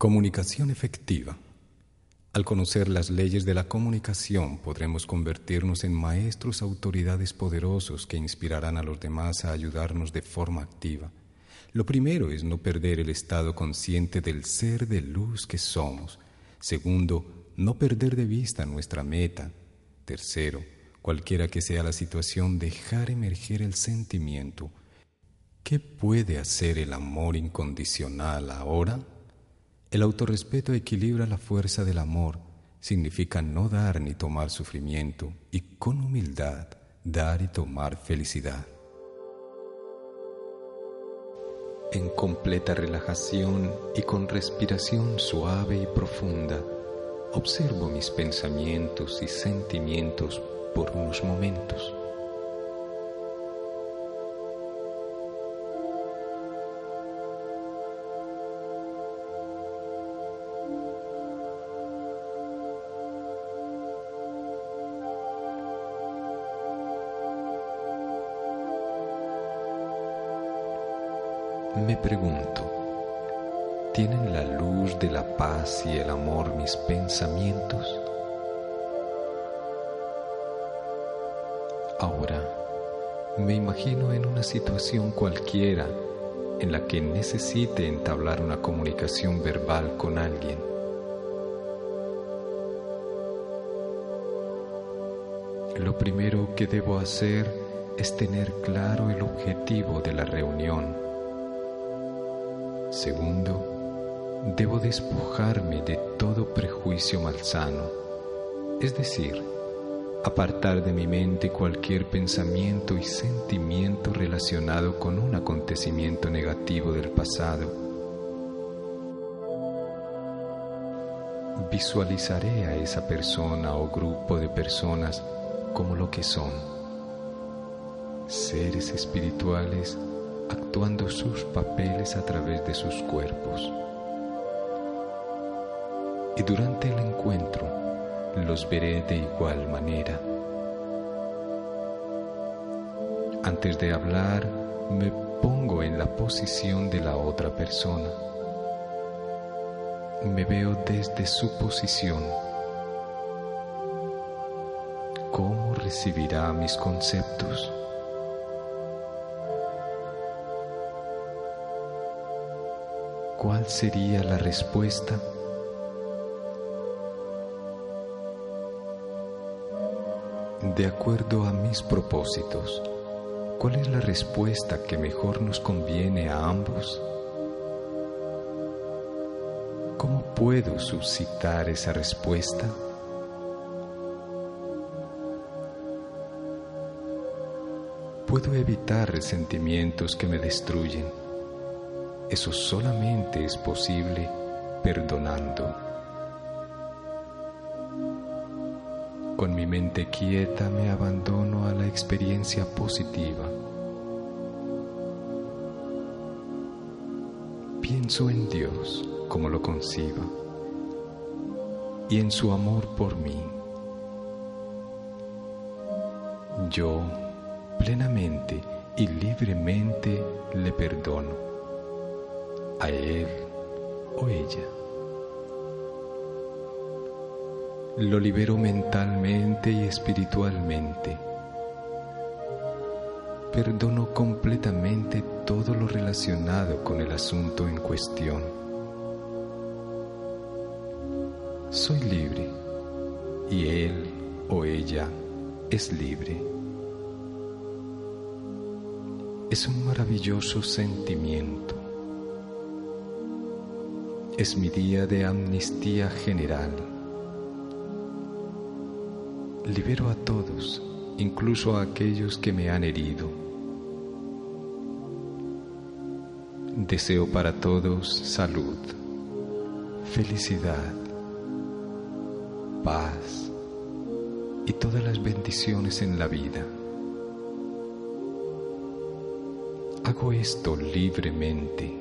Comunicación efectiva. Al conocer las leyes de la comunicación podremos convertirnos en maestros autoridades poderosos que inspirarán a los demás a ayudarnos de forma activa. Lo primero es no perder el estado consciente del ser de luz que somos. Segundo, no perder de vista nuestra meta. Tercero, cualquiera que sea la situación, dejar emerger el sentimiento. ¿Qué puede hacer el amor incondicional ahora? El autorrespeto equilibra la fuerza del amor, significa no dar ni tomar sufrimiento y con humildad dar y tomar felicidad. En completa relajación y con respiración suave y profunda, observo mis pensamientos y sentimientos por unos momentos. Me pregunto, ¿tienen la luz de la paz y el amor mis pensamientos? Ahora me imagino en una situación cualquiera en la que necesite entablar una comunicación verbal con alguien. Lo primero que debo hacer es tener claro el objetivo de la reunión Segundo, debo despojarme de todo prejuicio malsano, es decir, apartar de mi mente cualquier pensamiento y sentimiento relacionado con un acontecimiento negativo del pasado. Visualizaré a esa persona o grupo de personas como lo que son, seres espirituales actuando sus papeles a través de sus cuerpos. Y durante el encuentro los veré de igual manera. Antes de hablar, me pongo en la posición de la otra persona. Me veo desde su posición. ¿Cómo recibirá mis conceptos? ¿Cuál sería la respuesta? De acuerdo a mis propósitos, ¿cuál es la respuesta que mejor nos conviene a ambos? ¿Cómo puedo suscitar esa respuesta? Puedo evitar resentimientos que me destruyen eso solamente es posible perdonando. Con mi mente quieta me abandono a la experiencia positiva. Pienso en Dios como lo conciba y en su amor por mí. Yo plenamente y libremente le perdono a él o ella. Lo libero mentalmente y espiritualmente. Perdono completamente todo lo relacionado con el asunto en cuestión. Soy libre y él o ella es libre. Es un maravilloso sentimiento es mi día de amnistía general. Libero a todos, incluso a aquellos que me han herido. Deseo para todos salud, felicidad, paz y todas las bendiciones en la vida. Hago esto libremente,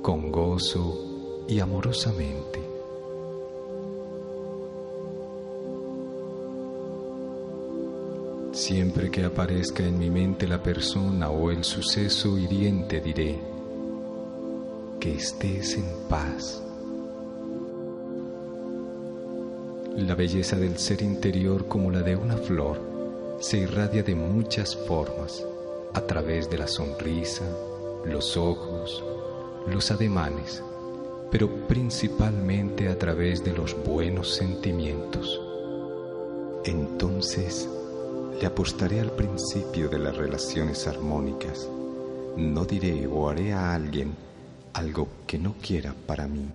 con gozo y amorosamente. Siempre que aparezca en mi mente la persona o el suceso hiriente diré, que estés en paz. La belleza del ser interior como la de una flor se irradia de muchas formas, a través de la sonrisa, los ojos, los ademanes, pero principalmente a través de los buenos sentimientos. Entonces, le apostaré al principio de las relaciones armónicas. No diré o haré a alguien algo que no quiera para mí.